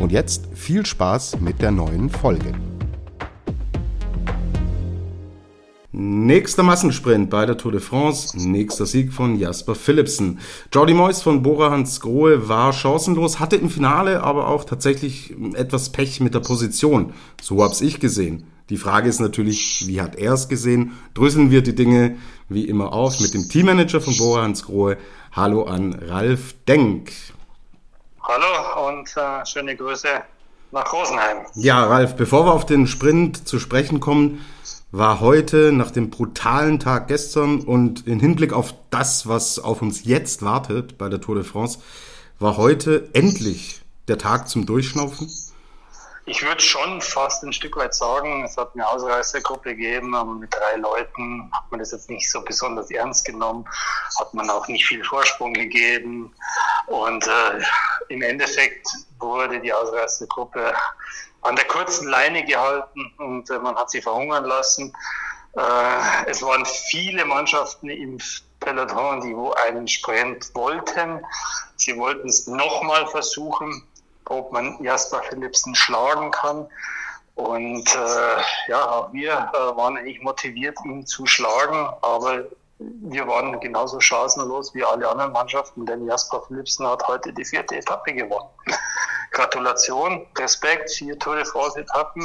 Und jetzt viel Spaß mit der neuen Folge. Nächster Massensprint bei der Tour de France, nächster Sieg von Jasper Philipsen. Jordi Moyes von Bora Hans Grohe war chancenlos, hatte im Finale aber auch tatsächlich etwas Pech mit der Position. So hab's ich gesehen. Die Frage ist natürlich, wie hat er es gesehen? Drüsseln wir die Dinge wie immer auf mit dem Teammanager von Bora Hans Grohe. Hallo an Ralf Denk. Hallo und äh, schöne Grüße nach Rosenheim. Ja, Ralf, bevor wir auf den Sprint zu sprechen kommen, war heute nach dem brutalen Tag gestern und in Hinblick auf das, was auf uns jetzt wartet bei der Tour de France, war heute endlich der Tag zum Durchschnaufen? Ich würde schon fast ein Stück weit sagen, es hat eine Ausreißergruppe gegeben, aber mit drei Leuten hat man das jetzt nicht so besonders ernst genommen, hat man auch nicht viel Vorsprung gegeben und äh, im Endeffekt wurde die Ausreißergruppe an der kurzen Leine gehalten und äh, man hat sie verhungern lassen. Äh, es waren viele Mannschaften im Peloton, die wo einen Sprint wollten. Sie wollten es nochmal versuchen, ob man Jasper Philipsen schlagen kann. Und äh, ja, auch wir äh, waren eigentlich motiviert, ihn zu schlagen, aber wir waren genauso chancenlos wie alle anderen Mannschaften, denn Jasper Philipsen hat heute die vierte Etappe gewonnen. Gratulation, Respekt, vier Tour de France Etappen.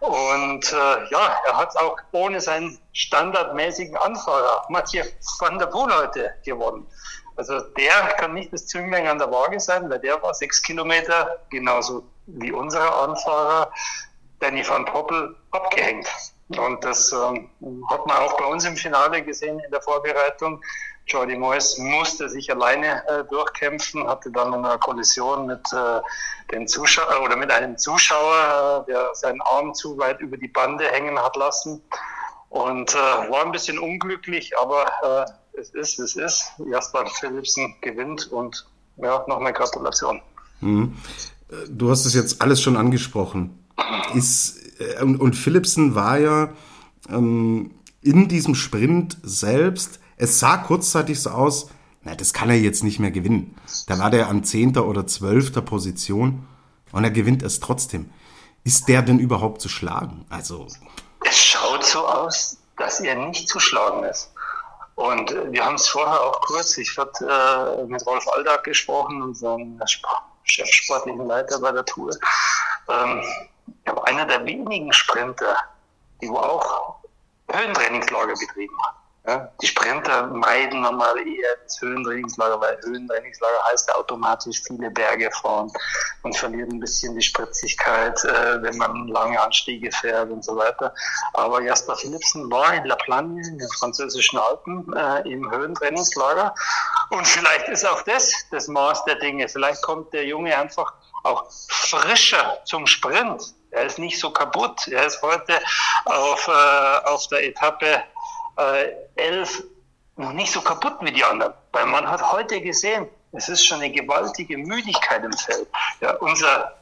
Und äh, ja, er hat auch ohne seinen standardmäßigen Anfahrer, Mathieu van der Poel, heute gewonnen. Also der kann nicht das Zünglein an der Waage sein, weil der war sechs Kilometer, genauso wie unser Anfahrer, Danny van Poppel, abgehängt. Und das ähm, hat man auch bei uns im Finale gesehen in der Vorbereitung. Jordi Moyes musste sich alleine äh, durchkämpfen, hatte dann eine Kollision mit äh, den Zuschauer oder mit einem Zuschauer, äh, der seinen Arm zu weit über die Bande hängen hat lassen und äh, war ein bisschen unglücklich, aber äh, es ist, es ist. Jasper Philipsen gewinnt und ja, noch eine Gratulation. Mhm. Du hast es jetzt alles schon angesprochen. Ist, äh, und, und Philipsen war ja ähm, in diesem Sprint selbst es sah kurzzeitig so aus, na, das kann er jetzt nicht mehr gewinnen. Da war der an zehnter oder zwölfter Position und er gewinnt es trotzdem. Ist der denn überhaupt zu schlagen? Also. Es schaut so aus, dass er nicht zu schlagen ist. Und wir haben es vorher auch kurz, ich hatte äh, mit Rolf Aldag gesprochen, unserem Chefsportlichen Leiter bei der Tour. Ähm, er war einer der wenigen Sprinter, die auch Höhentrainingslager betrieben hat. Ja, die Sprinter meiden normal eher das Höhentrainingslager, weil Höhentrainingslager heißt automatisch viele Berge fahren und verliert ein bisschen die Spritzigkeit, äh, wenn man lange Anstiege fährt und so weiter. Aber Jasper Philipsen war in La Plagne, in den französischen Alpen, äh, im Höhentrainingslager. Und vielleicht ist auch das das Maß der Dinge. Vielleicht kommt der Junge einfach auch frischer zum Sprint. Er ist nicht so kaputt. Er ist heute auf, äh, auf der Etappe äh, elf noch nicht so kaputt wie die anderen. Weil man hat heute gesehen, es ist schon eine gewaltige Müdigkeit im Feld. Ja, unser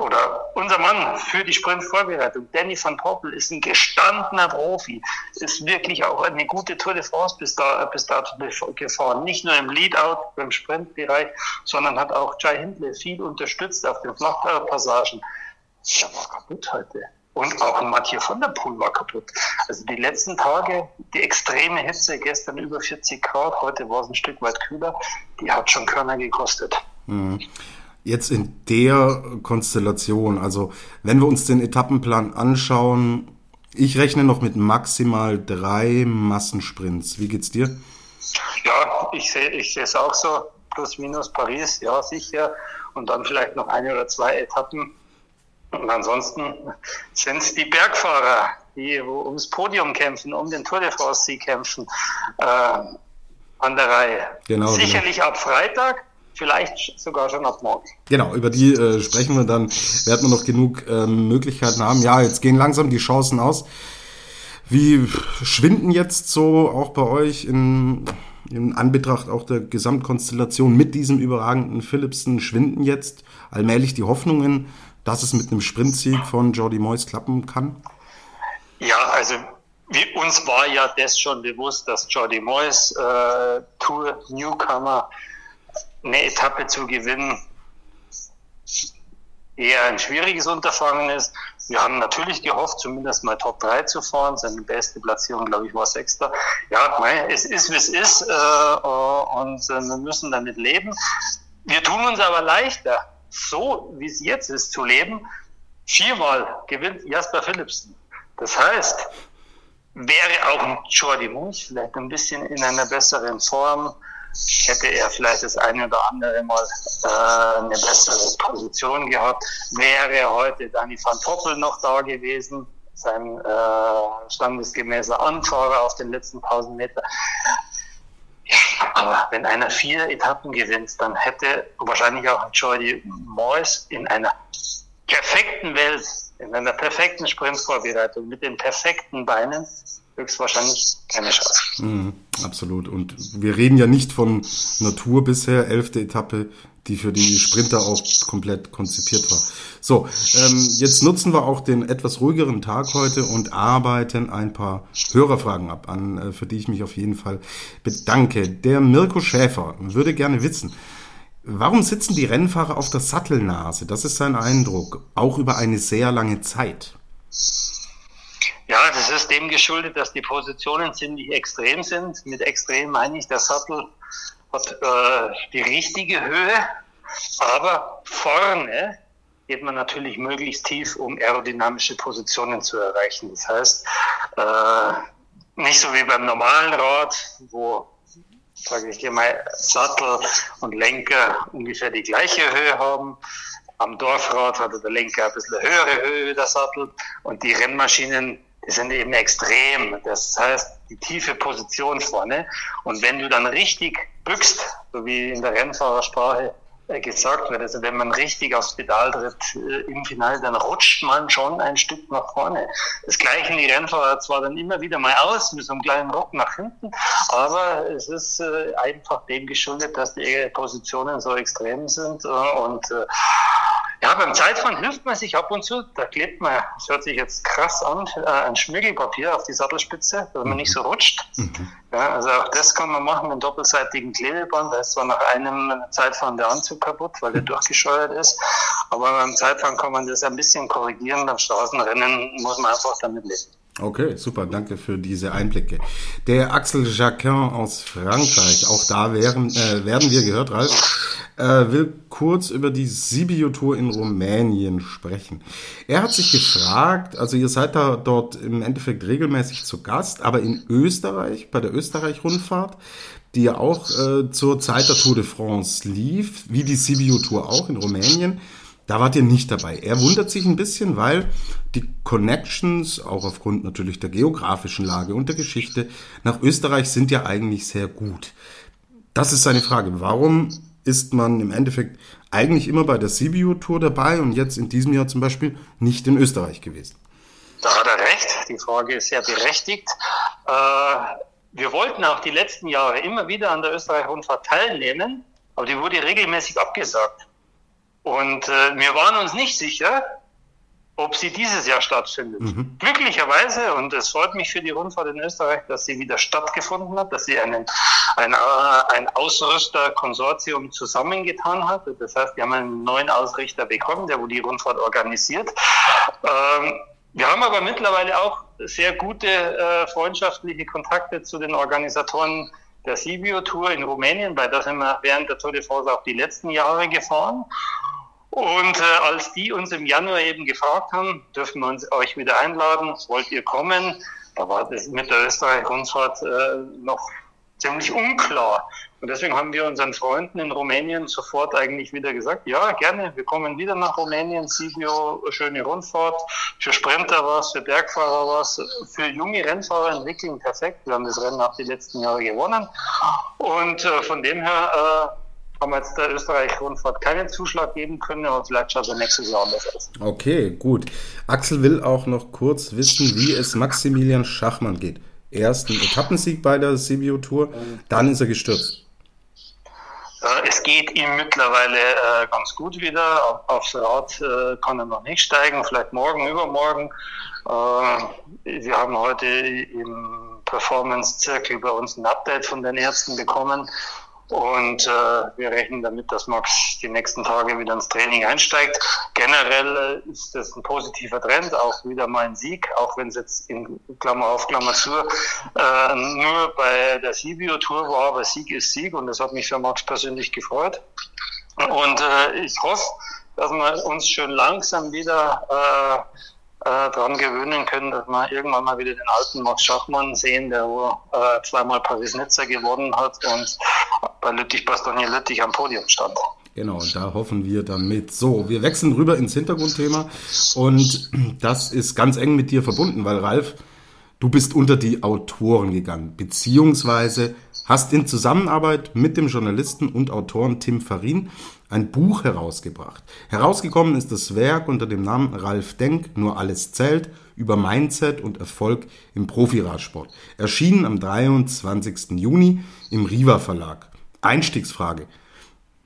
oder unser Mann für die Sprintvorbereitung, Danny van Poppel, ist ein gestandener Profi, ist wirklich auch eine gute Tour de France bis, da, bis dato gefahren. Nicht nur im Leadout, beim Sprintbereich, sondern hat auch Jai Hindley viel unterstützt auf den Flachpassagen. Der war kaputt heute. Und auch ein Mathieu von der Poel war kaputt. Also die letzten Tage, die extreme Hitze, gestern über 40 Grad, heute war es ein Stück weit kühler, die hat schon Körner gekostet. Mhm. Jetzt in der Konstellation, also wenn wir uns den Etappenplan anschauen, ich rechne noch mit maximal drei Massensprints. Wie geht's dir? Ja, ich sehe ich sehe es auch so. Plus minus Paris, ja, sicher. Und dann vielleicht noch eine oder zwei Etappen und ansonsten sind es die Bergfahrer, die ums Podium kämpfen, um den Tour de France-Sieg kämpfen, äh, an der Reihe. Genau, Sicherlich genau. ab Freitag, vielleicht sogar schon ab morgen. Genau, über die äh, sprechen wir dann. Werden wir noch genug ähm, Möglichkeiten haben. Ja, jetzt gehen langsam die Chancen aus. Wie schwinden jetzt so auch bei euch in, in Anbetracht auch der Gesamtkonstellation mit diesem überragenden Philipsen, schwinden jetzt allmählich die Hoffnungen, dass es mit einem Sprintsieg von Jordi Moyes klappen kann? Ja, also wie, uns war ja das schon bewusst, dass Jordi Moyes äh, Tour Newcomer eine Etappe zu gewinnen eher ein schwieriges Unterfangen ist. Wir haben natürlich gehofft, zumindest mal Top 3 zu fahren. Seine beste Platzierung, glaube ich, war Sechster. Ja, es ist, wie es ist, äh, und äh, wir müssen damit leben. Wir tun uns aber leichter, so wie es jetzt ist, zu leben. Viermal gewinnt Jasper Philipsen. Das heißt, wäre auch ein Jordi Munch vielleicht ein bisschen in einer besseren Form, hätte er vielleicht das eine oder andere Mal äh, eine bessere Position gehabt, wäre heute Dani van Toppel noch da gewesen, sein äh, standesgemäßer Anfahrer auf den letzten 1000 Meter. Aber wenn einer vier Etappen gewinnt, dann hätte wahrscheinlich auch Jordi Moyes in einer perfekten Welt, in einer perfekten Sprintvorbereitung mit den perfekten Beinen höchstwahrscheinlich keine Chance. Mhm, absolut. Und wir reden ja nicht von Natur bisher, elfte Etappe, die für die Sprinter auch komplett konzipiert war. So, ähm, jetzt nutzen wir auch den etwas ruhigeren Tag heute und arbeiten ein paar Hörerfragen ab, an, äh, für die ich mich auf jeden Fall bedanke. Der Mirko Schäfer würde gerne wissen, warum sitzen die Rennfahrer auf der Sattelnase? Das ist sein Eindruck, auch über eine sehr lange Zeit. Ja, das ist dem geschuldet, dass die Positionen ziemlich extrem sind. Mit extrem meine ich, der Sattel hat äh, die richtige Höhe, aber vorne geht man natürlich möglichst tief, um aerodynamische Positionen zu erreichen. Das heißt, äh, nicht so wie beim normalen Rad, wo sage ich mal, Sattel und Lenker ungefähr die gleiche Höhe haben. Am Dorfrad hat der Lenker ein bisschen höhere Höhe, der Sattel. Und die Rennmaschinen die sind eben extrem. Das heißt, die tiefe Position vorne. Und wenn du dann richtig bückst, so wie in der Rennfahrersprache äh, gesagt wird, also wenn man richtig aufs Pedal tritt äh, im Finale, dann rutscht man schon ein Stück nach vorne. Das gleichen die Rennfahrer zwar dann immer wieder mal aus mit so einem kleinen Ruck nach hinten, aber es ist äh, einfach dem geschuldet, dass die Positionen so extrem sind und ja, beim Zeitfahren hilft man sich ab und zu. Da klebt man, das hört sich jetzt krass an, äh, ein Schmirgelpapier auf die Sattelspitze, dass man nicht so rutscht. Mhm. Ja, also auch das kann man machen mit einem doppelseitigen Klebeband. Da ist zwar nach einem Zeitfahren der Anzug kaputt, weil der durchgescheuert ist. Aber beim Zeitfahren kann man das ein bisschen korrigieren. Beim Straßenrennen muss man einfach damit leben. Okay, super, danke für diese Einblicke. Der Axel Jacquin aus Frankreich, auch da wären, äh, werden wir gehört, Ralf, äh, will kurz über die Sibiu-Tour in Rumänien sprechen. Er hat sich gefragt, also ihr seid da dort im Endeffekt regelmäßig zu Gast, aber in Österreich, bei der Österreich-Rundfahrt, die ja auch äh, zur Zeit der Tour de France lief, wie die Sibiu-Tour auch in Rumänien, da wart ihr nicht dabei. Er wundert sich ein bisschen, weil die Connections, auch aufgrund natürlich der geografischen Lage und der Geschichte, nach Österreich sind ja eigentlich sehr gut. Das ist seine Frage. Warum ist man im Endeffekt eigentlich immer bei der Sibiu-Tour dabei und jetzt in diesem Jahr zum Beispiel nicht in Österreich gewesen? Da hat er recht. Die Frage ist sehr berechtigt. Äh, wir wollten auch die letzten Jahre immer wieder an der Österreich-Rundfahrt teilnehmen, aber die wurde regelmäßig abgesagt. Und äh, wir waren uns nicht sicher, ob sie dieses Jahr stattfindet. Mhm. Glücklicherweise, und es freut mich für die Rundfahrt in Österreich, dass sie wieder stattgefunden hat, dass sie einen, ein, äh, ein Ausrüsterkonsortium zusammengetan hat. Das heißt, wir haben einen neuen Ausrichter bekommen, der wo die Rundfahrt organisiert. Ähm, wir haben aber mittlerweile auch sehr gute äh, freundschaftliche Kontakte zu den Organisatoren der Sibio Tour in Rumänien, weil da sind wir während der Tour de France auch die letzten Jahre gefahren. Und äh, als die uns im Januar eben gefragt haben, dürfen wir uns euch wieder einladen, wollt ihr kommen? Da war das mit der Österreich-Rundfahrt äh, noch ziemlich unklar. Und deswegen haben wir unseren Freunden in Rumänien sofort eigentlich wieder gesagt, ja, gerne, wir kommen wieder nach Rumänien, Sibio, schöne Rundfahrt, für Sprinter was, für Bergfahrer was, für junge Rennfahrer entwickeln perfekt. Wir haben das Rennen auch die letzten Jahre gewonnen. Und äh, von dem her, äh, haben jetzt der Österreich-Rundfahrt keinen Zuschlag geben können, aber vielleicht schaut es nächstes Jahr anders aus. Okay, gut. Axel will auch noch kurz wissen, wie es Maximilian Schachmann geht. Ersten Etappensieg bei der CBO Tour, dann ist er gestürzt. Äh, es geht ihm mittlerweile äh, ganz gut wieder. Aufs Rad äh, kann er noch nicht steigen, vielleicht morgen, übermorgen. wir haben heute im Performance-Zirkel bei uns ein Update von den Ärzten bekommen und äh, wir rechnen damit, dass Max die nächsten Tage wieder ins Training einsteigt. Generell äh, ist das ein positiver Trend, auch wieder mal ein Sieg, auch wenn es jetzt in Klammer auf, Klammer zu, äh, nur bei der Sibio Tour war, aber Sieg ist Sieg und das hat mich für Max persönlich gefreut. Und äh, ich hoffe, dass wir uns schön langsam wieder äh, äh, daran gewöhnen können, dass wir irgendwann mal wieder den alten Max Schachmann sehen, der äh, zweimal Paris-Nizza gewonnen hat und bei Lüttich-Bastogne-Lüttich am Podium stand. Genau, da hoffen wir dann mit. So, wir wechseln rüber ins Hintergrundthema und das ist ganz eng mit dir verbunden, weil Ralf, du bist unter die Autoren gegangen, beziehungsweise hast in Zusammenarbeit mit dem Journalisten und Autoren Tim Farin ein Buch herausgebracht. Herausgekommen ist das Werk unter dem Namen Ralf Denk, nur alles zählt, über Mindset und Erfolg im Profiradsport. Erschienen am 23. Juni im Riva Verlag. Einstiegsfrage.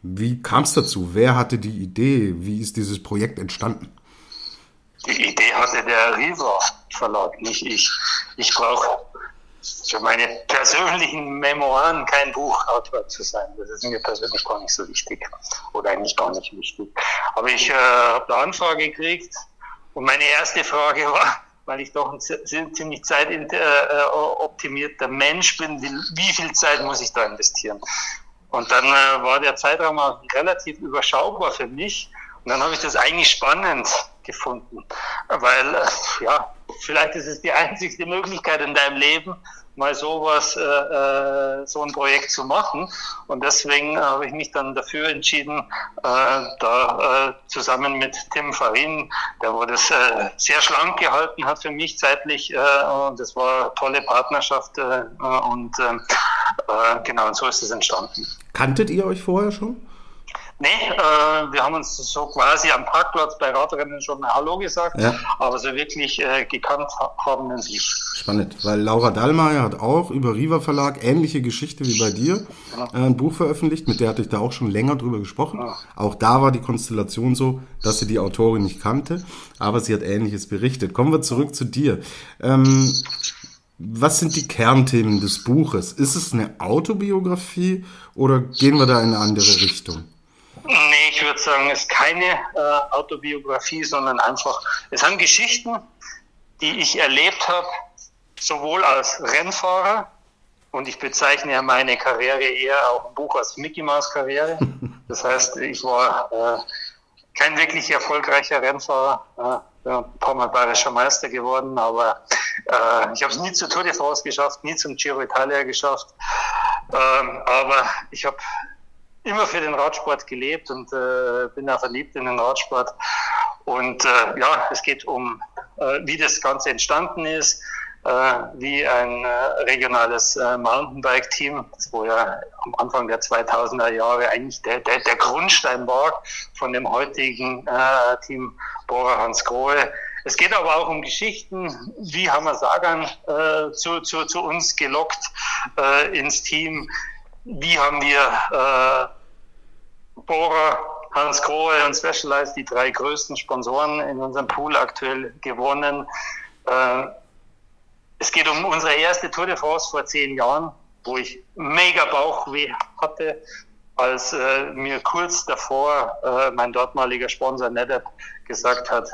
Wie kam es dazu? Wer hatte die Idee? Wie ist dieses Projekt entstanden? Die Idee hatte der Riva Verlag, nicht ich. Ich brauche für meine persönlichen Memoiren kein Buchautor zu sein. Das ist mir persönlich gar nicht so wichtig oder eigentlich gar nicht wichtig. Aber ich äh, habe eine Anfrage gekriegt und meine erste Frage war, weil ich doch ein ziemlich zeitoptimierter Mensch bin, wie viel Zeit muss ich da investieren? Und dann äh, war der Zeitraum auch relativ überschaubar für mich. Und dann habe ich das eigentlich spannend gefunden, weil äh, ja, vielleicht ist es die einzigste Möglichkeit in deinem Leben, mal sowas, äh, äh, so ein Projekt zu machen. Und deswegen habe ich mich dann dafür entschieden, äh, da äh, zusammen mit Tim Farin, der wo das äh, sehr schlank gehalten hat für mich zeitlich. Äh, und das war eine tolle Partnerschaft. Äh, und äh, äh, genau, und so ist es entstanden. Kanntet ihr euch vorher schon? Nee, äh, wir haben uns so quasi am Parkplatz bei Radrennen schon Hallo gesagt, ja. aber so wirklich äh, gekannt haben wir uns nicht. Spannend, weil Laura Dallmayr hat auch über Riva Verlag ähnliche Geschichte wie bei dir ja. äh, ein Buch veröffentlicht, mit der hatte ich da auch schon länger drüber gesprochen. Ja. Auch da war die Konstellation so, dass sie die Autorin nicht kannte, aber sie hat Ähnliches berichtet. Kommen wir zurück zu dir. Ähm, was sind die Kernthemen des Buches? Ist es eine Autobiografie oder gehen wir da in eine andere Richtung? Nee, ich würde sagen, es ist keine äh, Autobiografie, sondern einfach, es sind Geschichten, die ich erlebt habe, sowohl als Rennfahrer, und ich bezeichne ja meine Karriere eher auch im Buch als Mickey Mouse Karriere. Das heißt, ich war äh, kein wirklich erfolgreicher Rennfahrer, äh, ein paar Mal bayerischer Meister geworden, aber äh, ich habe es nie zur Tour de France geschafft, nie zum Giro Italia geschafft. Ähm, aber ich habe immer für den Radsport gelebt und äh, bin auch verliebt in den Radsport. Und äh, ja, es geht um, äh, wie das Ganze entstanden ist, wie ein äh, regionales äh, Mountainbike-Team, wo ja am Anfang der 2000er Jahre eigentlich der, der, der Grundstein war von dem heutigen äh, Team Bora Hans Grohe. Es geht aber auch um Geschichten, wie haben wir Sagan äh, zu, zu, zu uns gelockt äh, ins Team, wie haben wir äh, Bohrer, Hans Grohe und Specialized, die drei größten Sponsoren in unserem Pool aktuell gewonnen. Es geht um unsere erste Tour de France vor zehn Jahren, wo ich mega Bauchweh hatte, als äh, mir kurz davor äh, mein dortmaliger Sponsor NetApp gesagt hat,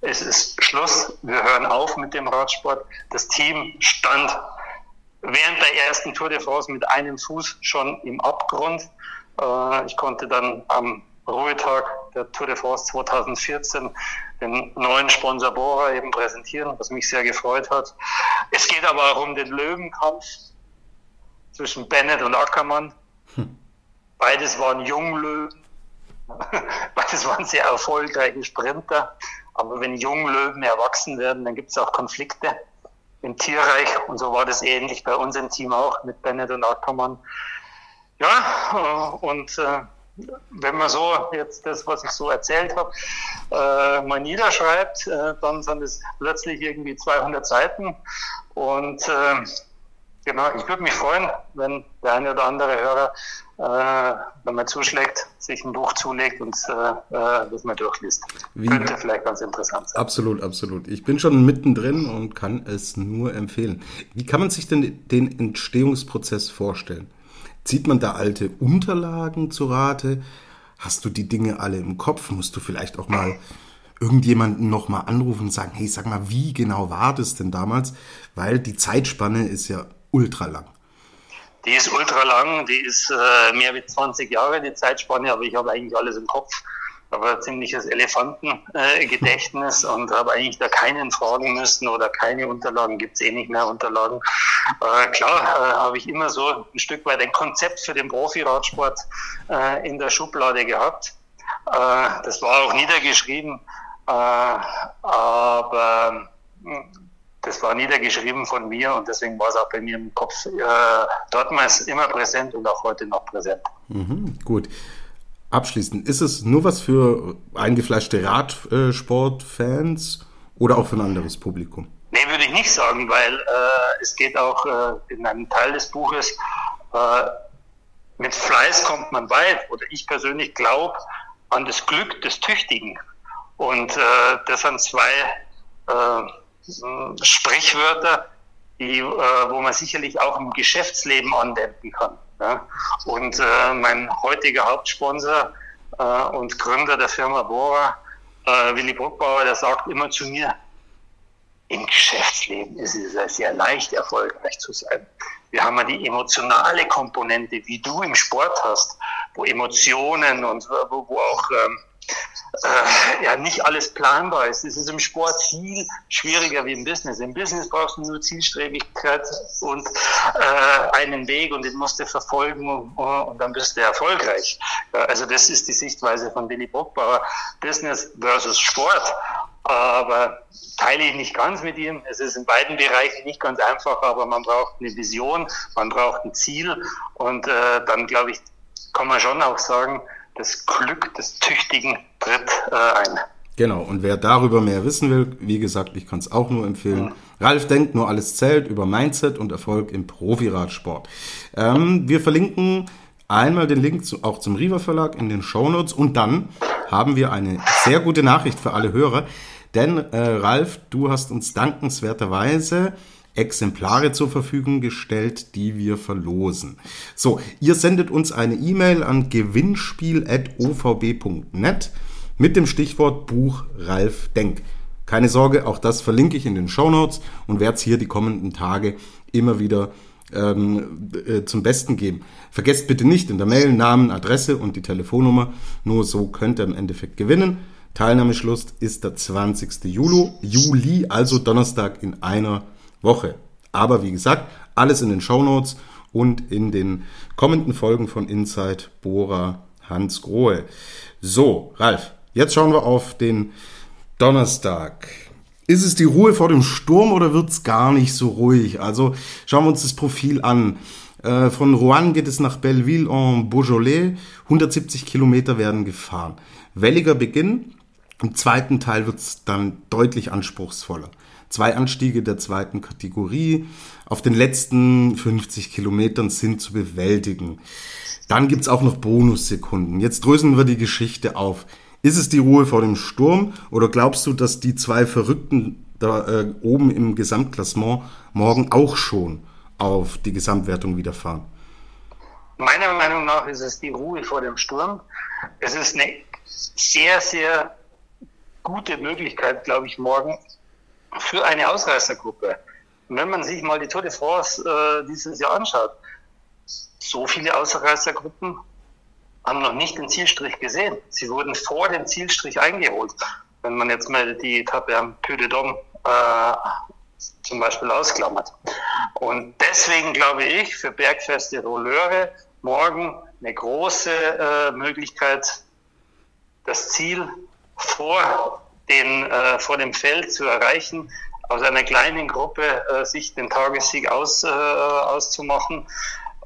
es ist Schluss, wir hören auf mit dem Radsport. Das Team stand während der ersten Tour de France mit einem Fuß schon im Abgrund. Äh, ich konnte dann am Ruhetag der Tour de France 2014 den neuen Sponsor Bora eben präsentieren, was mich sehr gefreut hat. Es geht aber auch um den Löwenkampf zwischen Bennett und Ackermann. Hm. Beides waren Junglöwen. Beides waren sehr erfolgreiche Sprinter. Aber wenn Junglöwen erwachsen werden, dann gibt es auch Konflikte im Tierreich. Und so war das ähnlich bei uns im Team auch mit Bennett und Ackermann. Ja, äh, und äh, wenn man so jetzt das, was ich so erzählt habe, äh, mal niederschreibt, äh, dann sind es plötzlich irgendwie 200 Seiten. Und äh, genau, ich würde mich freuen, wenn der eine oder andere Hörer, äh, wenn man zuschlägt, sich ein Buch zulegt und äh, äh, das mal durchliest. Wie, Könnte vielleicht ganz interessant sein. Absolut, absolut. Ich bin schon mittendrin und kann es nur empfehlen. Wie kann man sich denn den Entstehungsprozess vorstellen? Zieht man da alte Unterlagen zu Rate? Hast du die Dinge alle im Kopf? Musst du vielleicht auch mal irgendjemanden nochmal anrufen und sagen, hey, sag mal, wie genau war das denn damals? Weil die Zeitspanne ist ja ultra lang. Die ist ultra lang, die ist äh, mehr wie 20 Jahre die Zeitspanne, aber ich habe eigentlich alles im Kopf ein ziemliches Elefantengedächtnis äh, und habe eigentlich da keinen fragen müssen oder keine Unterlagen, gibt es eh nicht mehr Unterlagen. Äh, klar äh, habe ich immer so ein Stück weit ein Konzept für den Profi-Radsport äh, in der Schublade gehabt. Äh, das war auch niedergeschrieben, äh, aber hm, das war niedergeschrieben von mir und deswegen war es auch bei mir im Kopf äh, dortmals immer präsent und auch heute noch präsent. Mhm, gut. Abschließend, ist es nur was für eingefleischte Radsportfans oder auch für ein anderes Publikum? Nee, würde ich nicht sagen, weil äh, es geht auch äh, in einem Teil des Buches, äh, mit Fleiß kommt man weit. Oder ich persönlich glaube an das Glück des Tüchtigen. Und äh, das sind zwei äh, Sprichwörter, die, äh, wo man sicherlich auch im Geschäftsleben anwenden kann. Ja? Und äh, mein heutiger Hauptsponsor äh, und Gründer der Firma Bora, äh, Willi Bruckbauer, der sagt immer zu mir, im Geschäftsleben ist es sehr leicht, erfolgreich zu sein. Wir haben ja die emotionale Komponente, wie du im Sport hast, wo Emotionen und wo, wo auch ähm, äh, ja nicht alles planbar ist. Es ist im Sport viel schwieriger wie im Business. Im Business brauchst du nur Zielstrebigkeit und äh, einen Weg und den musst du verfolgen und, dann bist du erfolgreich. Ja, also das ist die Sichtweise von Billy Bockbauer. Business versus Sport. Aber teile ich nicht ganz mit ihm. Es ist in beiden Bereichen nicht ganz einfach, aber man braucht eine Vision, man braucht ein Ziel und äh, dann glaube ich, kann man schon auch sagen, das Glück des Tüchtigen tritt äh, ein. Genau, und wer darüber mehr wissen will, wie gesagt, ich kann es auch nur empfehlen. Mhm. Ralf denkt, nur alles zählt über Mindset und Erfolg im Profiradsport. Ähm, wir verlinken einmal den Link zu, auch zum Riva Verlag in den Shownotes und dann haben wir eine sehr gute Nachricht für alle Hörer, denn äh, Ralf, du hast uns dankenswerterweise Exemplare zur Verfügung gestellt, die wir verlosen. So, ihr sendet uns eine E-Mail an gewinnspiel.ovb.net mit dem Stichwort Buch Ralf Denk. Keine Sorge, auch das verlinke ich in den Show Notes und werde es hier die kommenden Tage immer wieder ähm, äh, zum Besten geben. Vergesst bitte nicht in der Mail Namen, Adresse und die Telefonnummer. Nur so könnt ihr im Endeffekt gewinnen. Teilnahmeschluss ist der 20. Juli, Juli also Donnerstag in einer Woche. Aber wie gesagt, alles in den Show Notes und in den kommenden Folgen von Inside Bora Hans Grohe. So, Ralf, jetzt schauen wir auf den Donnerstag. Ist es die Ruhe vor dem Sturm oder wird es gar nicht so ruhig? Also schauen wir uns das Profil an. Äh, von Rouen geht es nach Belleville en Beaujolais. 170 Kilometer werden gefahren. Welliger Beginn. Im zweiten Teil wird es dann deutlich anspruchsvoller zwei Anstiege der zweiten Kategorie auf den letzten 50 Kilometern sind zu bewältigen. Dann gibt's auch noch Bonussekunden. Jetzt drösen wir die Geschichte auf. Ist es die Ruhe vor dem Sturm oder glaubst du, dass die zwei Verrückten da äh, oben im Gesamtklassement morgen auch schon auf die Gesamtwertung wieder fahren? Meiner Meinung nach ist es die Ruhe vor dem Sturm. Es ist eine sehr, sehr gute Möglichkeit, glaube ich, morgen für eine Ausreißergruppe. Wenn man sich mal die Tour de France äh, dieses Jahr anschaut, so viele Ausreißergruppen haben noch nicht den Zielstrich gesehen. Sie wurden vor dem Zielstrich eingeholt. Wenn man jetzt mal die Etappe am Puy de Dôme äh, zum Beispiel ausklammert. Und deswegen glaube ich, für bergfeste Rolleure morgen eine große äh, Möglichkeit, das Ziel vor den äh, vor dem Feld zu erreichen, aus einer kleinen Gruppe äh, sich den Tagessieg aus, äh, auszumachen.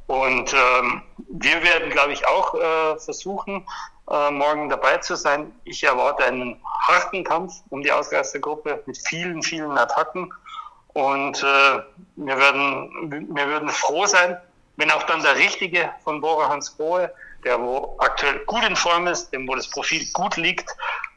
Und ähm, wir werden, glaube ich, auch äh, versuchen, äh, morgen dabei zu sein. Ich erwarte einen harten Kampf um die Ausreißergruppe mit vielen, vielen Attacken. Und äh, wir, werden, wir würden froh sein, wenn auch dann der Richtige von Bora Hans Grohe, der wo aktuell gut in Form ist, dem wo das Profil gut liegt,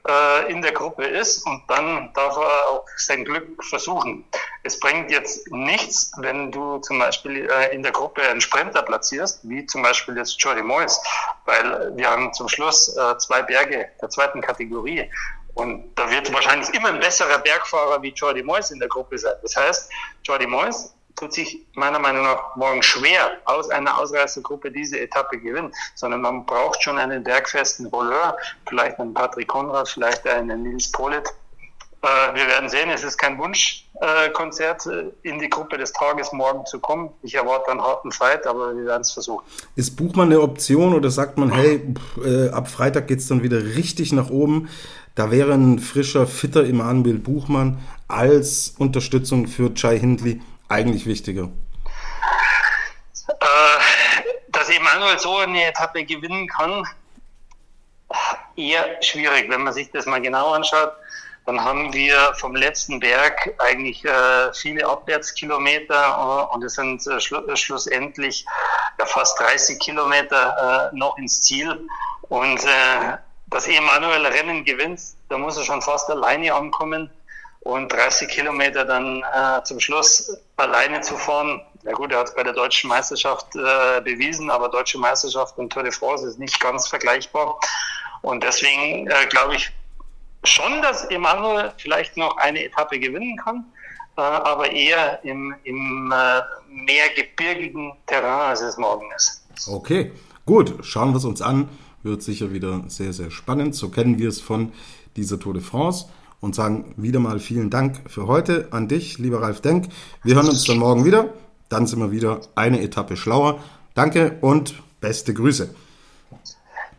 äh, in der Gruppe ist und dann darf er auch sein Glück versuchen. Es bringt jetzt nichts, wenn du zum Beispiel äh, in der Gruppe einen Sprinter platzierst, wie zum Beispiel jetzt Jordi Moyes, weil wir haben zum Schluss äh, zwei Berge der zweiten Kategorie und da wird wahrscheinlich immer ein besserer Bergfahrer wie Jordi Moyes in der Gruppe sein. Das heißt, Jordi Moyes tut sich meiner Meinung nach morgen schwer, aus einer Ausreißergruppe diese Etappe gewinnen, sondern man braucht schon einen bergfesten Rolleur, vielleicht einen Patrick Konrad, vielleicht einen Nils Polit. Äh, wir werden sehen, es ist kein Wunschkonzert, äh, in die Gruppe des Tages morgen zu kommen. Ich erwarte einen harten Fight, aber wir werden es versuchen. Ist Buchmann eine Option oder sagt man, hey, äh, ab Freitag geht es dann wieder richtig nach oben? Da wäre ein frischer, fitter Emanuel Buchmann als Unterstützung für Chai Hindley eigentlich wichtiger? Äh, dass Emanuel so eine Etappe gewinnen kann, eher schwierig. Wenn man sich das mal genau anschaut, dann haben wir vom letzten Berg eigentlich äh, viele Abwärtskilometer äh, und es sind äh, schlu schlussendlich ja, fast 30 Kilometer äh, noch ins Ziel. Und äh, dass Emanuel Rennen gewinnt, da muss er schon fast alleine ankommen und 30 Kilometer dann äh, zum Schluss alleine zu fahren. Ja gut, er hat es bei der deutschen Meisterschaft äh, bewiesen, aber deutsche Meisterschaft und Tour de France ist nicht ganz vergleichbar. Und deswegen äh, glaube ich schon, dass Emanuel vielleicht noch eine Etappe gewinnen kann, äh, aber eher im, im äh, mehr gebirgigen Terrain, als es morgen ist. Okay, gut, schauen wir es uns an. Wird sicher wieder sehr, sehr spannend. So kennen wir es von dieser Tour de France und sagen wieder mal vielen Dank für heute an dich, lieber Ralf Denk. Wir hören uns dann morgen wieder. Dann sind wir wieder eine Etappe schlauer. Danke und beste Grüße.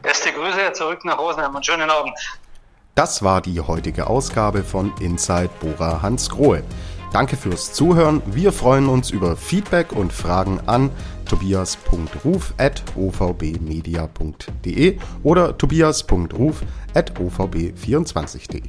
Beste Grüße zurück nach Rosenheim und schönen Abend. Das war die heutige Ausgabe von Inside Bora Hans Grohe. Danke fürs Zuhören. Wir freuen uns über Feedback und Fragen an tobias.ruf.ovbmedia.de oder tobias.ruf.ovb24.de.